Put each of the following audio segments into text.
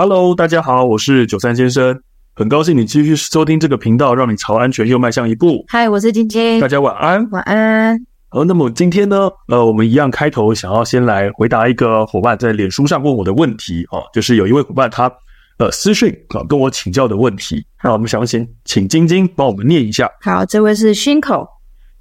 Hello，大家好，我是九三先生，很高兴你继续收听这个频道，让你朝安全又迈向一步。嗨，我是晶晶，大家晚安，晚安。好，那么今天呢，呃，我们一样开头想要先来回答一个伙伴在脸书上问我的问题哦，就是有一位伙伴他呃私讯啊跟我请教的问题，那我们想先请晶晶帮我们念一下。好，这位是新口，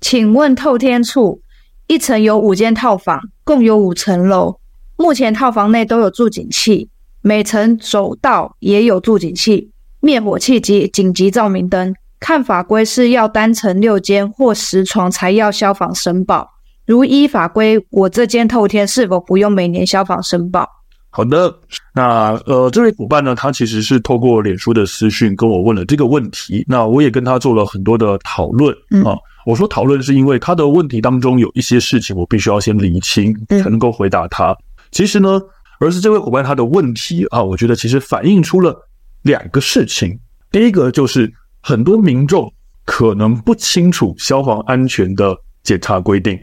请问透天处一层有五间套房，共有五层楼，目前套房内都有住警器。每层走道也有助警器、灭火器及紧急照明灯。看法规是要单层六间或十床才要消防申报。如依法规，我这间透天是否不用每年消防申报？好的，那呃，这位伙伴呢，他其实是透过脸书的私讯跟我问了这个问题。那我也跟他做了很多的讨论啊。我说讨论是因为他的问题当中有一些事情我必须要先理清，才能够回答他。其实呢。而是这位伙伴他的问题啊，我觉得其实反映出了两个事情。第一个就是很多民众可能不清楚消防安全的检查规定，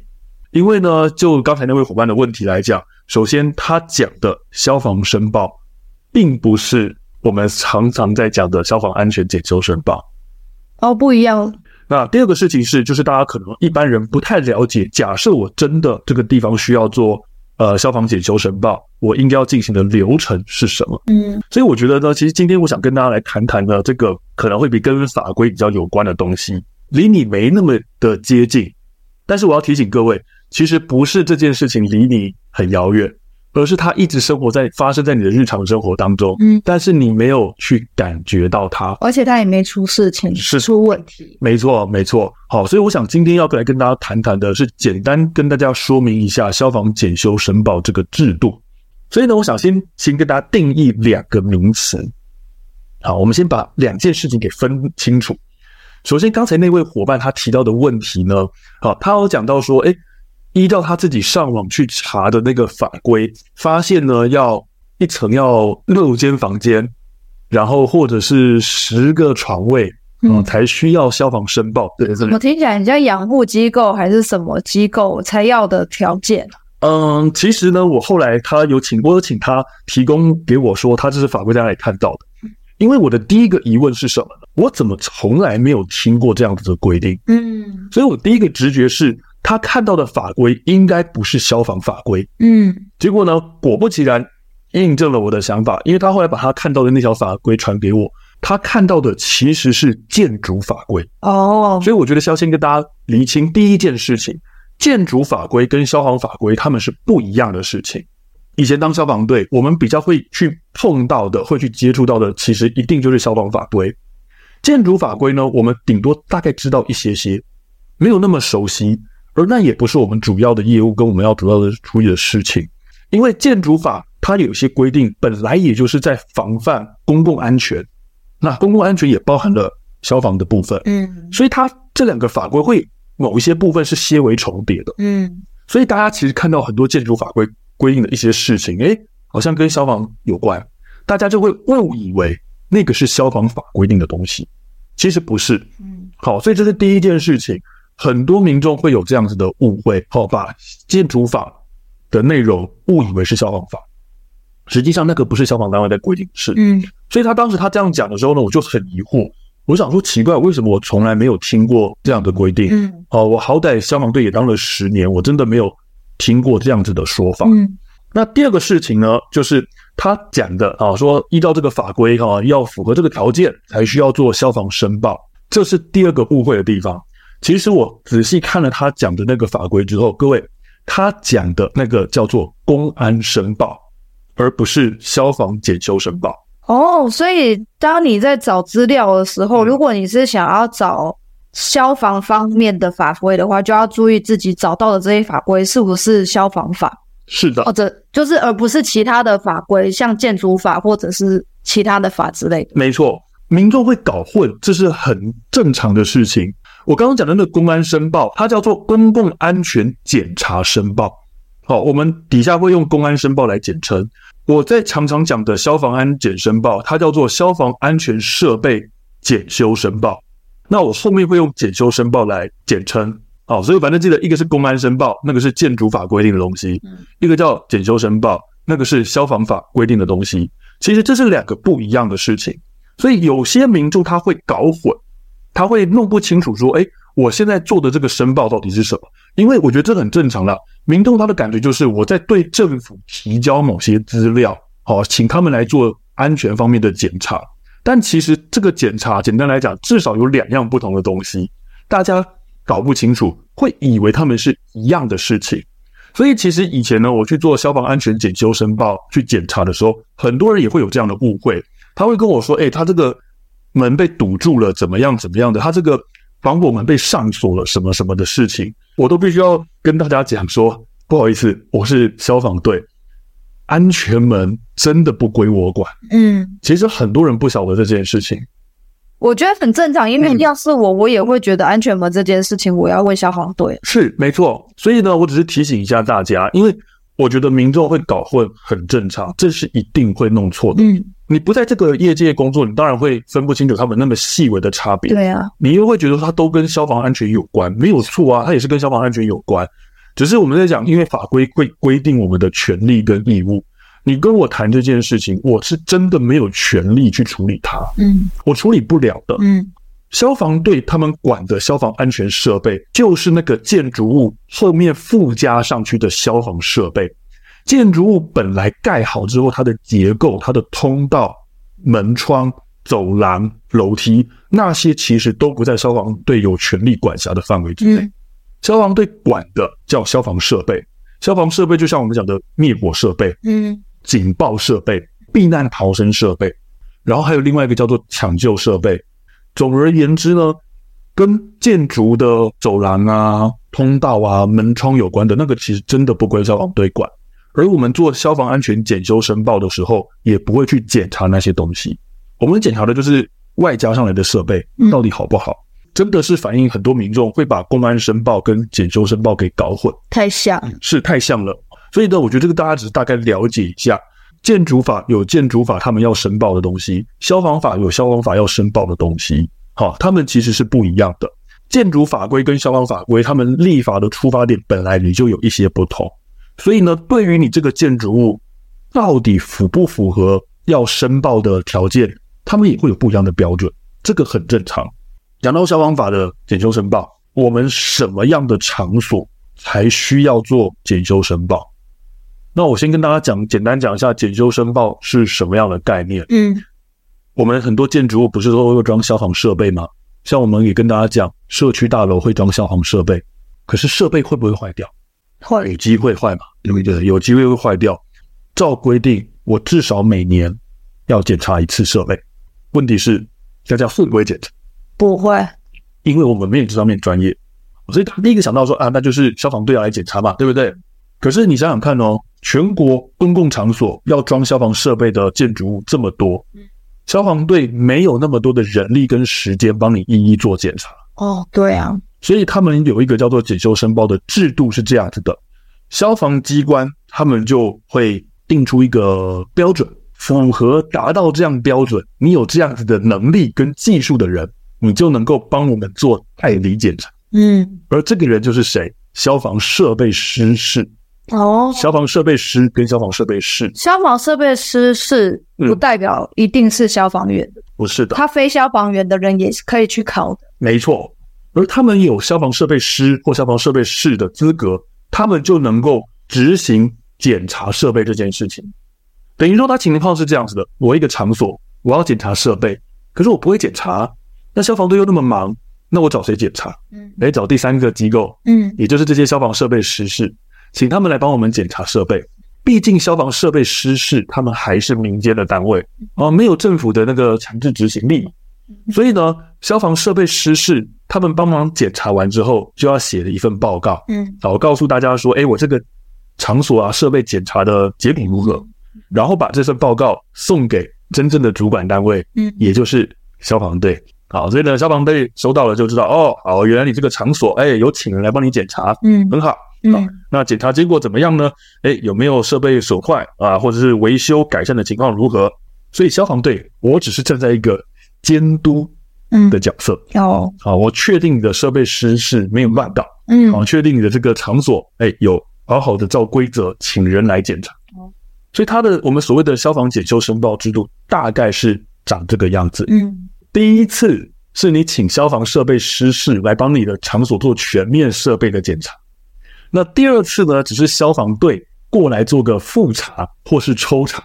因为呢，就刚才那位伙伴的问题来讲，首先他讲的消防申报，并不是我们常常在讲的消防安全检修申报。哦，不一样。那第二个事情是，就是大家可能一般人不太了解，假设我真的这个地方需要做。呃，消防检修申报，我应该要进行的流程是什么？嗯，所以我觉得呢，其实今天我想跟大家来谈谈呢，这个可能会比跟法规比较有关的东西，离你没那么的接近，但是我要提醒各位，其实不是这件事情离你很遥远。而是它一直生活在发生在你的日常生活当中，嗯，但是你没有去感觉到它，而且它也没出事情，是出问题，没错，没错。好，所以我想今天要来跟大家谈谈的是，简单跟大家说明一下消防检修申报这个制度。所以呢，我想先先跟大家定义两个名词。好，我们先把两件事情给分清楚。首先，刚才那位伙伴他提到的问题呢，好，他有讲到说，哎。依照他自己上网去查的那个法规，发现呢，要一层要六间房间，然后或者是十个床位，嗯，才需要消防申报。对，怎么听起来你像养护机构还是什么机构才要的条件？嗯，其实呢，我后来他有请，我有请他提供给我说，他这是法规在哪里看到的。因为我的第一个疑问是什么呢？我怎么从来没有听过这样子的规定？嗯，所以我第一个直觉是。他看到的法规应该不是消防法规，嗯，结果呢，果不其然，印证了我的想法，因为他后来把他看到的那条法规传给我，他看到的其实是建筑法规哦，所以我觉得需要先跟大家厘清第一件事情，建筑法规跟消防法规他们是不一样的事情。以前当消防队，我们比较会去碰到的，会去接触到的，其实一定就是消防法规。建筑法规呢，我们顶多大概知道一些些，没有那么熟悉。而那也不是我们主要的业务跟我们要主要的处理的事情，因为建筑法它有些规定，本来也就是在防范公共安全，那公共安全也包含了消防的部分，嗯，所以它这两个法规会某一些部分是些微重叠的，嗯，所以大家其实看到很多建筑法规规定的一些事情，诶，好像跟消防有关，大家就会误以为那个是消防法规定的东西，其实不是，嗯，好，所以这是第一件事情。很多民众会有这样子的误会，好，把建筑法的内容误以为是消防法，实际上那个不是消防单位的规定，是，嗯，所以他当时他这样讲的时候呢，我就很疑惑，我想说奇怪，为什么我从来没有听过这样的规定？嗯，哦，我好歹消防队也当了十年，我真的没有听过这样子的说法。嗯，那第二个事情呢，就是他讲的啊，说依照这个法规哈，要符合这个条件才需要做消防申报，这是第二个误会的地方。其实我仔细看了他讲的那个法规之后，各位，他讲的那个叫做公安申报，而不是消防检修申报。哦，所以当你在找资料的时候，如果你是想要找消防方面的法规的话，就要注意自己找到的这些法规是不是消防法。是的，或者就是而不是其他的法规，像建筑法或者是其他的法之类的。没错，民众会搞混，这是很正常的事情。我刚刚讲的那个公安申报，它叫做公共安全检查申报。好，我们底下会用公安申报来简称。我在常常讲的消防安检申报，它叫做消防安全设备检修申报。那我后面会用检修申报来简称。好，所以反正记得一个是公安申报，那个是建筑法规定的东西；一个叫检修申报，那个是消防法规定的东西。其实这是两个不一样的事情。所以有些民众他会搞混，他会弄不清楚说，哎，我现在做的这个申报到底是什么？因为我觉得这很正常啦。民众他的感觉就是我在对政府提交某些资料，好，请他们来做安全方面的检查。但其实这个检查，简单来讲，至少有两样不同的东西，大家搞不清楚，会以为他们是一样的事情。所以其实以前呢，我去做消防安全检修申报去检查的时候，很多人也会有这样的误会。他会跟我说：“哎，他这个门被堵住了，怎么样怎么样的？他这个防火门被上锁了，什么什么的事情，我都必须要跟大家讲说，不好意思，我是消防队，安全门真的不归我管。”嗯，其实很多人不晓得这件事情。我觉得很正常，因为要是我，我也会觉得安全门这件事情，我要问消防队。是没错，所以呢，我只是提醒一下大家，因为我觉得民众会搞混很正常，这是一定会弄错的。嗯。你不在这个业界工作，你当然会分不清楚他们那么细微的差别。对啊，你又会觉得它都跟消防安全有关，没有错啊，它也是跟消防安全有关。只是我们在讲，因为法规会规定我们的权利跟义务。你跟我谈这件事情，我是真的没有权利去处理它。嗯，我处理不了的。嗯，消防队他们管的消防安全设备，就是那个建筑物后面附加上去的消防设备。建筑物本来盖好之后，它的结构、它的通道、门窗、走廊、楼梯，那些其实都不在消防队有权利管辖的范围之内。嗯、消防队管的叫消防设备，消防设备就像我们讲的灭火设备、嗯，警报设备、避难逃生设备，然后还有另外一个叫做抢救设备。总而言之呢，跟建筑的走廊啊、通道啊、门窗有关的那个，其实真的不归消防队管。而我们做消防安全检修申报的时候，也不会去检查那些东西。我们检查的就是外加上来的设备到底好不好。真的是反映很多民众会把公安申报跟检修申报给搞混，太像，是太像了。所以呢，我觉得这个大家只是大概了解一下。建筑法有建筑法他们要申报的东西，消防法有消防法要申报的东西。好，他们其实是不一样的。建筑法规跟消防法规，他们立法的出发点本来你就有一些不同。所以呢，对于你这个建筑物到底符不符合要申报的条件，他们也会有不一样的标准，这个很正常。讲到消防法的检修申报，我们什么样的场所才需要做检修申报？那我先跟大家讲，简单讲一下检修申报是什么样的概念。嗯，我们很多建筑物不是都会装消防设备吗？像我们也跟大家讲，社区大楼会装消防设备，可是设备会不会坏掉？有机会坏嘛？对不对？有机会会坏掉。照规定，我至少每年要检查一次设备。问题是，大家会不会检查？不会，因为我们没有这方面专业。所以他第一个想到说啊，那就是消防队要来检查嘛，对不对？可是你想想看哦，全国公共场所要装消防设备的建筑物这么多，消防队没有那么多的人力跟时间帮你一一做检查。哦，对啊。所以他们有一个叫做检修申报的制度是这样子的，消防机关他们就会定出一个标准，符合达到这样标准，你有这样子的能力跟技术的人，你就能够帮我们做代理检查。嗯，而这个人就是谁？消防设备师是。哦，消防设备师跟消防设备室，消防设备师是不代表一定是消防员。的，不是的，他非消防员的人也是可以去考的，没错。而他们有消防设备师或消防设备室的资格，他们就能够执行检查设备这件事情。等于说，他情况是这样子的：我一个场所，我要检查设备，可是我不会检查。那消防队又那么忙，那我找谁检查？嗯，哎找第三个机构，嗯，也就是这些消防设备师士，请他们来帮我们检查设备。毕竟消防设备师士他们还是民间的单位啊，没有政府的那个强制执行力。所以呢，消防设备师士他们帮忙检查完之后，就要写了一份报告，嗯，然后告诉大家说，哎，我这个场所啊，设备检查的结果如何，然后把这份报告送给真正的主管单位，嗯，也就是消防队。好，所以呢，消防队收到了就知道，哦，好，原来你这个场所，哎，有请人来帮你检查，嗯，很好，嗯，那检查结果怎么样呢？哎，有没有设备损坏啊，或者是维修改善的情况如何？所以消防队，我只是站在一个。监督的角色，嗯、哦，好，我确定你的设备师是没有乱搞，嗯，好，确定你的这个场所，哎，有好好的照规则请人来检查，哦，所以他的我们所谓的消防检修申报制度大概是长这个样子。嗯，第一次是你请消防设备师事来帮你的场所做全面设备的检查，那第二次呢，只是消防队过来做个复查或是抽查。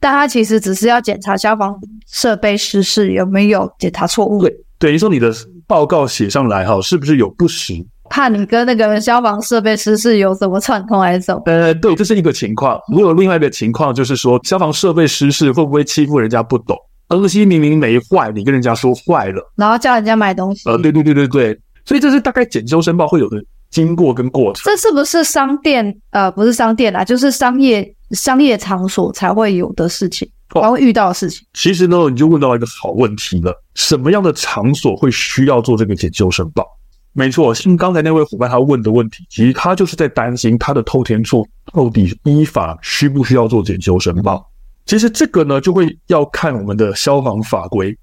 但他其实只是要检查消防设备失事有没有检查错误。对，等于说你的报告写上来哈，是不是有不实？怕你跟那个消防设备失事有什么串通还是什么？呃，对，这是一个情况。如果有另外一个情况，就是说消防设备失事会不会欺负人家不懂？东西明明没坏，你跟人家说坏了，然后叫人家买东西。呃，对对对对对，所以这是大概检修申报会有的经过跟过程。这是不是商店？呃，不是商店啦，就是商业。商业场所才会有的事情，才会遇到的事情。其实呢，你就问到一个好问题了：什么样的场所会需要做这个检修申报？没错，像刚才那位伙伴他问的问题，其实他就是在担心他的透天厝到底依法需不需要做检修申报。其实这个呢，就会要看我们的消防法规。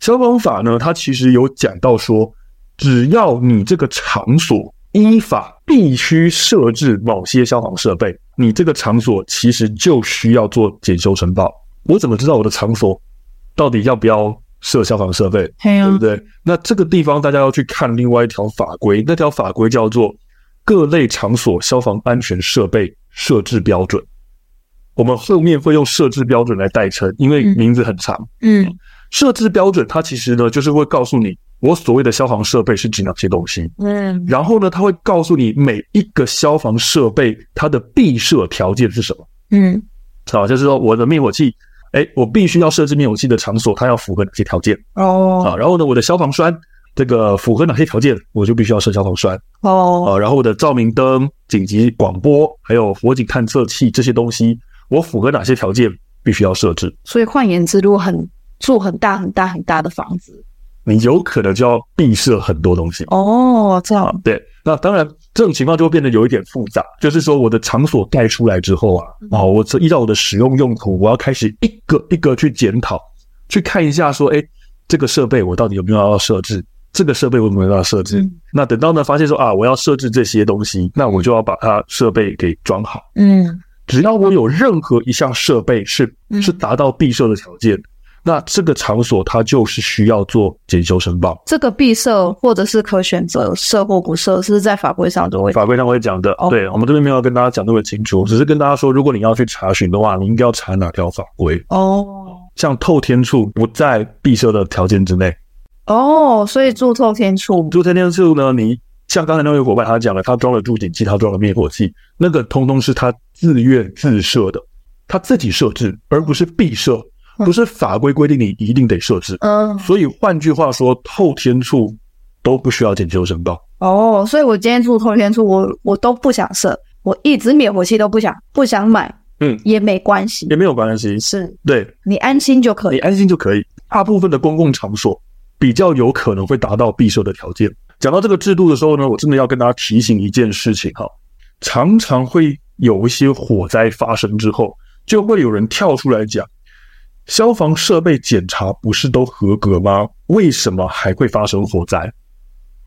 消防法呢，它其实有讲到说，只要你这个场所依法必须设置某些消防设备。你这个场所其实就需要做检修申报。我怎么知道我的场所到底要不要设消防设备？对不对？那这个地方大家要去看另外一条法规，那条法规叫做《各类场所消防安全设备设置标准》。我们后面会用设置标准来代称，因为名字很长。嗯，设置标准它其实呢，就是会告诉你。我所谓的消防设备是指哪些东西？嗯，然后呢，他会告诉你每一个消防设备它的闭设条件是什么？嗯，好，就是说我的灭火器，哎，我必须要设置灭火器的场所，它要符合哪些条件？哦，啊，然后呢，我的消防栓这个符合哪些条件，我就必须要设消防栓。哦，啊，然后我的照明灯、紧急广播还有火警探测器这些东西，我符合哪些条件，必须要设置？所以换言之，如果很住很大很大很大的房子。你有可能就要闭塞很多东西哦，这样对。那当然，这种情况就会变得有一点复杂。就是说，我的场所盖出来之后啊，啊，我依照我的使用用途，我要开始一个一个去检讨，去看一下说，哎，这个设备我到底有没有要设置？这个设备我有没有要设置？那等到呢，发现说啊，我要设置这些东西，那我就要把它设备给装好。嗯，只要我有任何一项设备是是达到闭设的条件。那这个场所它就是需要做检修申报。这个必设或者是可选择设或不设，是在法规上都会。法规上会讲的。哦、对，我们这边没有跟大家讲那么清楚，只是跟大家说，如果你要去查询的话，你应该要查哪条法规。哦，像透天厝不在必设的条件之内。哦，所以住透天厝，住透天厝呢，你像刚才那位伙伴他讲了，他装了助警器，他装了灭火器，那个通通是他自愿自设的，他自己设置，而不是必设。不是法规规定你一定得设置，嗯，所以换句话说，透天处都不需要检修申报。哦，所以我今天住透天处，我我都不想设，我一直灭火器都不想不想买，嗯，也没关系，也没有关系，是对，你安心就可以，你安心就可以。大部分的公共场所比较有可能会达到闭设的条件。讲到这个制度的时候呢，我真的要跟大家提醒一件事情哈，常常会有一些火灾发生之后，就会有人跳出来讲。消防设备检查不是都合格吗？为什么还会发生火灾？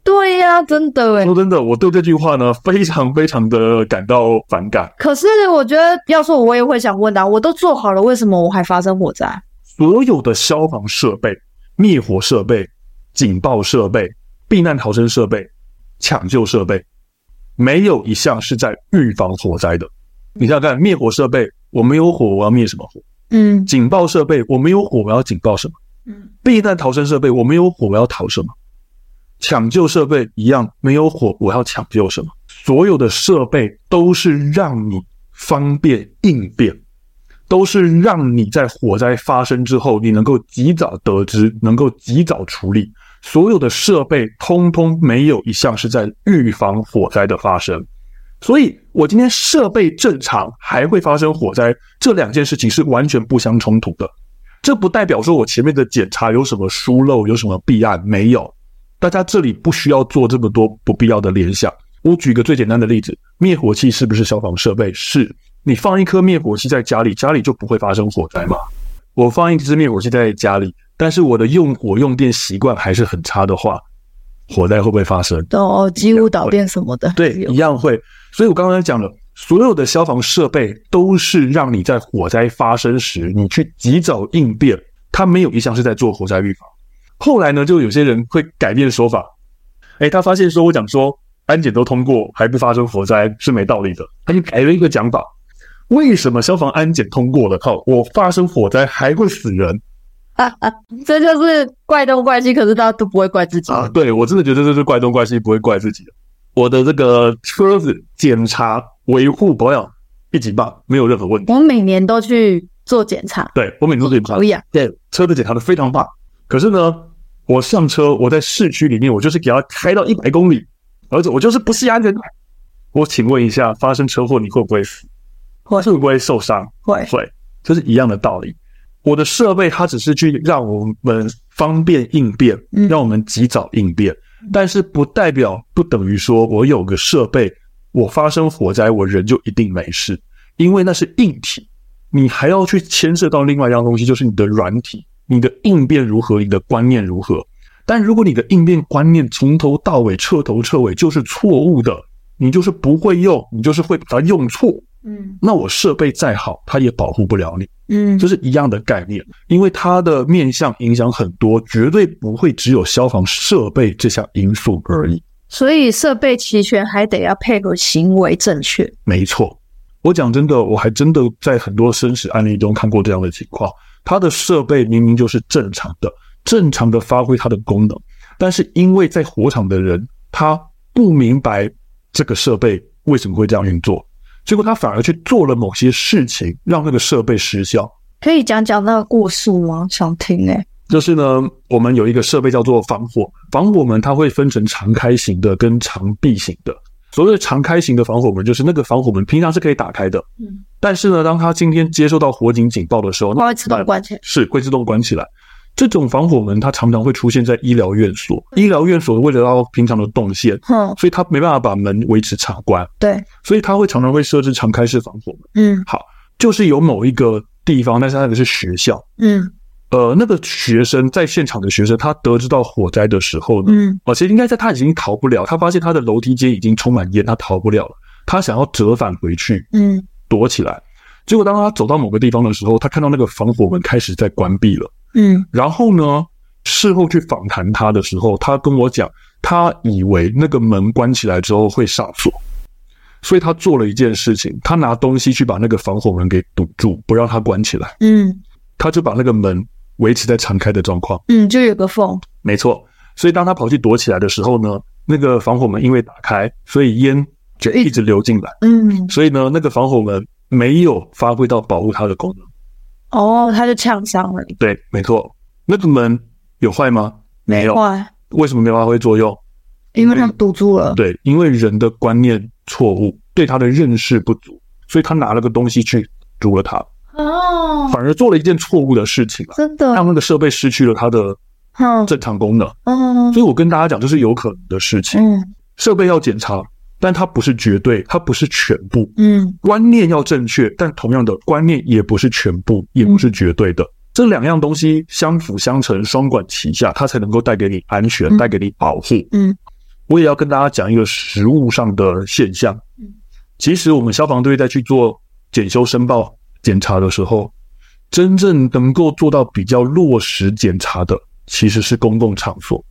对呀、啊，真的诶。说真的，我对这句话呢非常非常的感到反感。可是我觉得，要说我也会想问啊，我都做好了，为什么我还发生火灾？所有的消防设备、灭火设备、警报设备、避难逃生设备、抢救设备，没有一项是在预防火灾的。你想想看，灭火设备，我没有火，我要灭什么火？嗯，警报设备，我没有火，我要警报什么？嗯，避难逃生设备，我没有火，我要逃什么？抢救设备一样，没有火，我要抢救什么？所有的设备都是让你方便应变，都是让你在火灾发生之后，你能够及早得知，能够及早处理。所有的设备通通没有一项是在预防火灾的发生。所以，我今天设备正常，还会发生火灾，这两件事情是完全不相冲突的。这不代表说我前面的检查有什么疏漏，有什么弊案，没有。大家这里不需要做这么多不必要的联想。我举个最简单的例子，灭火器是不是消防设备？是。你放一颗灭火器在家里，家里就不会发生火灾吗？我放一支灭火器在家里，但是我的用火用电习惯还是很差的话，火灾会不会发生？哦，机务导电什么的，对，一样会。所以我刚才讲了，所有的消防设备都是让你在火灾发生时，你去及早应变，它没有一项是在做火灾预防。后来呢，就有些人会改变说法，哎，他发现说我讲说安检都通过还不发生火灾是没道理的，他就改了一个讲法。为什么消防安检通过了，靠我发生火灾还会死人？啊啊！这就是怪东怪西，可是大家都不会怪自己啊。对，我真的觉得这是怪东怪西，不会怪自己的。我的这个车子检查、维护、保养一级棒，没有任何问题。我每年都去做检查，对，我每年都检查，可以啊。对，车子检查的非常棒。可是呢，我上车，我在市区里面，我就是给它开到一百公里，而且我就是不系安全带。我请问一下，发生车祸你会不会死？会会不会受伤？会会，这是一样的道理。我的设备它只是去让我们方便应变，让我们及早应变，嗯、但是不代表不等于说我有个设备，我发生火灾我人就一定没事，因为那是硬体，你还要去牵涉到另外一样东西，就是你的软体，你的应变如何，你的观念如何。但如果你的应变观念从头到尾彻头彻尾就是错误的，你就是不会用，你就是会把它用错。嗯，那我设备再好，它也保护不了你。嗯，这是一样的概念，因为它的面向影响很多，绝对不会只有消防设备这项因素而已。所以设备齐全，还得要配合行为正确。没错，我讲真的，我还真的在很多生死案例中看过这样的情况。它的设备明明就是正常的，正常的发挥它的功能，但是因为在火场的人他不明白这个设备为什么会这样运作。结果他反而去做了某些事情，让那个设备失效。可以讲讲那个故事吗？想听诶。就是呢，我们有一个设备叫做防火防火门，它会分成常开型的跟常闭型的。所谓的常开型的防火门，就是那个防火门平常是可以打开的，嗯，但是呢，当它今天接收到火警警报的时候，它会自动关起来，是会自动关起来。这种防火门它常常会出现在医疗院所，医疗院所为了要平常的动线，嗯，所以它没办法把门维持常关，对，所以它会常常会设置常开式防火门，嗯，好，就是有某一个地方，但是那个是学校，嗯，呃，那个学生在现场的学生，他得知到火灾的时候呢，嗯，而且应该在他已经逃不了，他发现他的楼梯间已经充满烟，他逃不了了，他想要折返回去，嗯，躲起来，结果当他走到某个地方的时候，他看到那个防火门开始在关闭了。嗯，然后呢，事后去访谈他的时候，他跟我讲，他以为那个门关起来之后会上锁，所以他做了一件事情，他拿东西去把那个防火门给堵住，不让它关起来。嗯，他就把那个门维持在常开的状况。嗯，就有个缝。没错，所以当他跑去躲起来的时候呢，那个防火门因为打开，所以烟就一直流进来。嗯，所以呢，那个防火门没有发挥到保护它的功能。哦，他就呛伤了。对，没错。那个门有坏吗？没有。坏。为什么没发挥作用？因为他堵住了。对，因为人的观念错误，对他的认识不足，所以他拿了个东西去堵了他。哦。反而做了一件错误的事情了。真的。让那个设备失去了它的正常功能。嗯。所以我跟大家讲，这是有可能的事情。嗯。设备要检查。但它不是绝对，它不是全部。嗯，观念要正确，但同样的观念也不是全部，也不是绝对的。嗯、这两样东西相辅相成，双管齐下，它才能够带给你安全，嗯、带给你保护。嗯，我也要跟大家讲一个实物上的现象。嗯，其实我们消防队在去做检修申报检查的时候，真正能够做到比较落实检查的，其实是公共场所。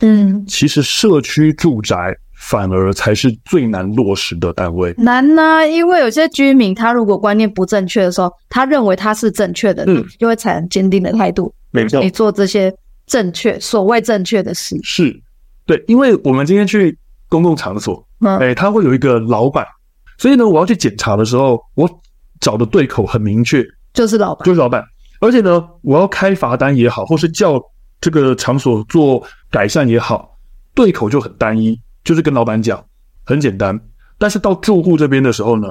嗯，其实社区住宅。反而才是最难落实的单位。难呢、啊，因为有些居民他如果观念不正确的时候，他认为他是正确的，嗯，就会产生坚定的态度，没错，你做这些正确所谓正确的事。是，对，因为我们今天去公共场所，嗯，哎，他会有一个老板，所以呢，我要去检查的时候，我找的对口很明确，就是老板，就是老板。而且呢，我要开罚单也好，或是叫这个场所做改善也好，对口就很单一。就是跟老板讲，很简单，但是到住户这边的时候呢，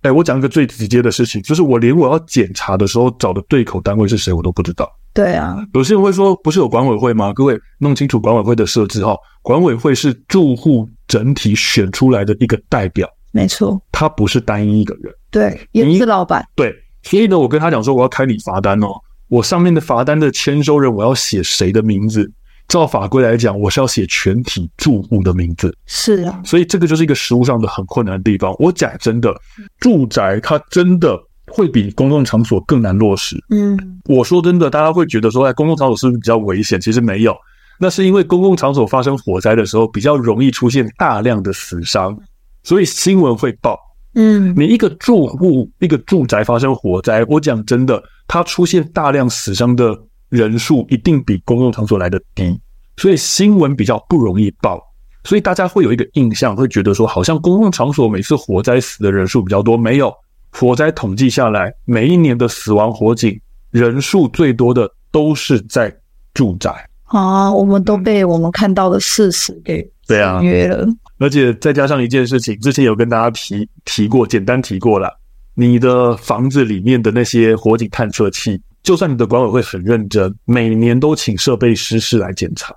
哎，我讲一个最直接的事情，就是我连我要检查的时候找的对口单位是谁，我都不知道。对啊，有些人会说，不是有管委会吗？各位弄清楚管委会的设置哈，管委会是住户整体选出来的一个代表，没错，他不是单一一个人，对，也不是老板，对，所以呢，我跟他讲说，我要开你罚单哦，我上面的罚单的签收人，我要写谁的名字。照法规来讲，我是要写全体住户的名字。是啊，所以这个就是一个实务上的很困难的地方。我讲真的，住宅它真的会比公共场所更难落实。嗯，我说真的，大家会觉得说，哎，公共场所是不是比较危险？其实没有，那是因为公共场所发生火灾的时候，比较容易出现大量的死伤，所以新闻会报。嗯，你一个住户一个住宅发生火灾，我讲真的，它出现大量死伤的人数一定比公共场所来的低，所以新闻比较不容易报，所以大家会有一个印象，会觉得说，好像公共场所每次火灾死的人数比较多，没有，火灾统计下来，每一年的死亡火警人数最多的都是在住宅。啊，我们都被我们看到的事实给对啊约了。而且再加上一件事情，之前有跟大家提提过，简单提过了。你的房子里面的那些火警探测器，就算你的管委会很认真，每年都请设备师师来检查，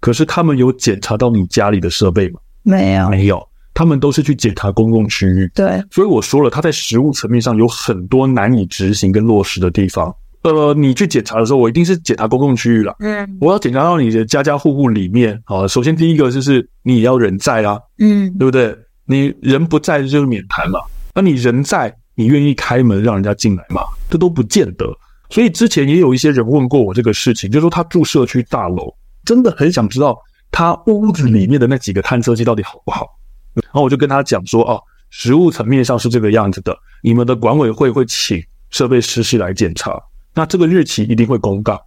可是他们有检查到你家里的设备吗？没有，没有。他们都是去检查公共区域。对，所以我说了，他在实务层面上有很多难以执行跟落实的地方。呃，你去检查的时候，我一定是检查公共区域了。嗯，我要检查到你的家家户户里面啊。首先第一个就是你也要人在啊，嗯，对不对？你人不在就是免谈嘛。那你人在，你愿意开门让人家进来吗？这都不见得。所以之前也有一些人问过我这个事情，就是说他住社区大楼，真的很想知道他屋子里面的那几个探测器到底好不好。然后我就跟他讲说，哦，实物层面上是这个样子的，你们的管委会会请设备师师来检查。那这个日期一定会公告，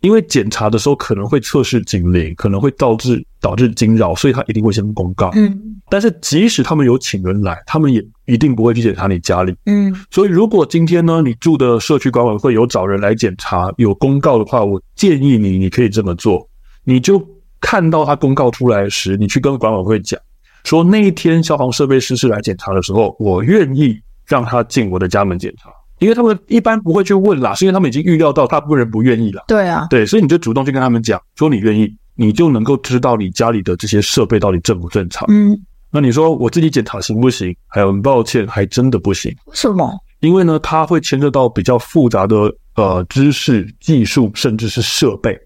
因为检查的时候可能会测试警铃，可能会导致导致惊扰，所以他一定会先公告。嗯，但是即使他们有请人来，他们也一定不会去检查你家里。嗯，所以如果今天呢，你住的社区管委会有找人来检查，有公告的话，我建议你，你可以这么做，你就看到他公告出来时，你去跟管委会讲，说那一天消防设备师是来检查的时候，我愿意让他进我的家门检查。因为他们一般不会去问啦，是因为他们已经预料到大部分人不愿意了。对啊，对，所以你就主动去跟他们讲，说你愿意，你就能够知道你家里的这些设备到底正不正常。嗯，那你说我自己检查行不行？还有很抱歉，还真的不行。为什么？因为呢，它会牵涉到比较复杂的呃知识、技术，甚至是设备。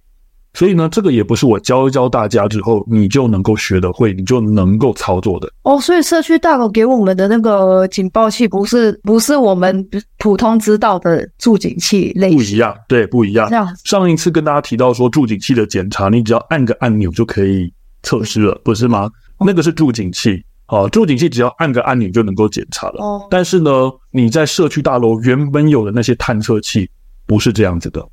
所以呢，这个也不是我教一教大家之后你就能够学得会，你就能够操作的。哦，所以社区大楼给我们的那个警报器不是不是我们普通知道的助警器类型，不一样，对，不一样。这样，上一次跟大家提到说助警器的检查，你只要按个按钮就可以测试了，不是吗？那个是助警器，好，助警器只要按个按钮就能够检查了。哦，但是呢，你在社区大楼原本有的那些探测器不是这样子的。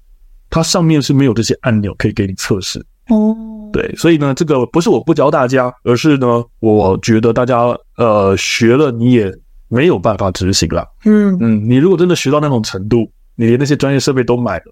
它上面是没有这些按钮可以给你测试哦，对，所以呢，这个不是我不教大家，而是呢，我觉得大家呃学了你也没有办法执行了。嗯嗯，你如果真的学到那种程度，你连那些专业设备都买了，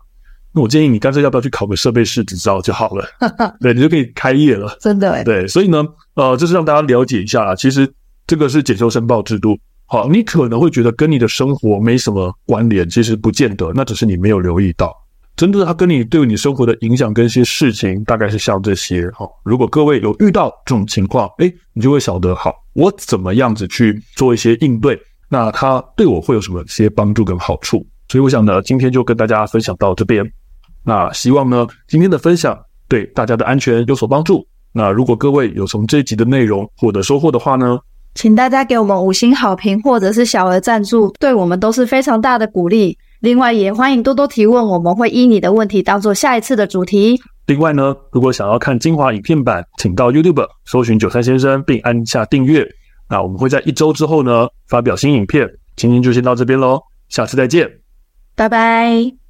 那我建议你干脆要不要去考个设备师执照就好了。对，你就可以开业了。真的哎。对，所以呢，呃，就是让大家了解一下啦。其实这个是检修申报制度。好，你可能会觉得跟你的生活没什么关联，其实不见得，那只是你没有留意到。真的，他跟你对你生活的影响跟一些事情，大概是像这些哈。如果各位有遇到这种情况，诶，你就会晓得，好，我怎么样子去做一些应对，那它对我会有什么些帮助跟好处。所以我想呢，今天就跟大家分享到这边。那希望呢，今天的分享对大家的安全有所帮助。那如果各位有从这一集的内容获得收获的话呢，请大家给我们五星好评，或者是小额赞助，对我们都是非常大的鼓励。另外，也欢迎多多提问，我们会依你的问题当做下一次的主题。另外呢，如果想要看精华影片版，请到 YouTube 搜寻九三先生，并按下订阅。那我们会在一周之后呢发表新影片。今天就先到这边喽，下次再见，拜拜。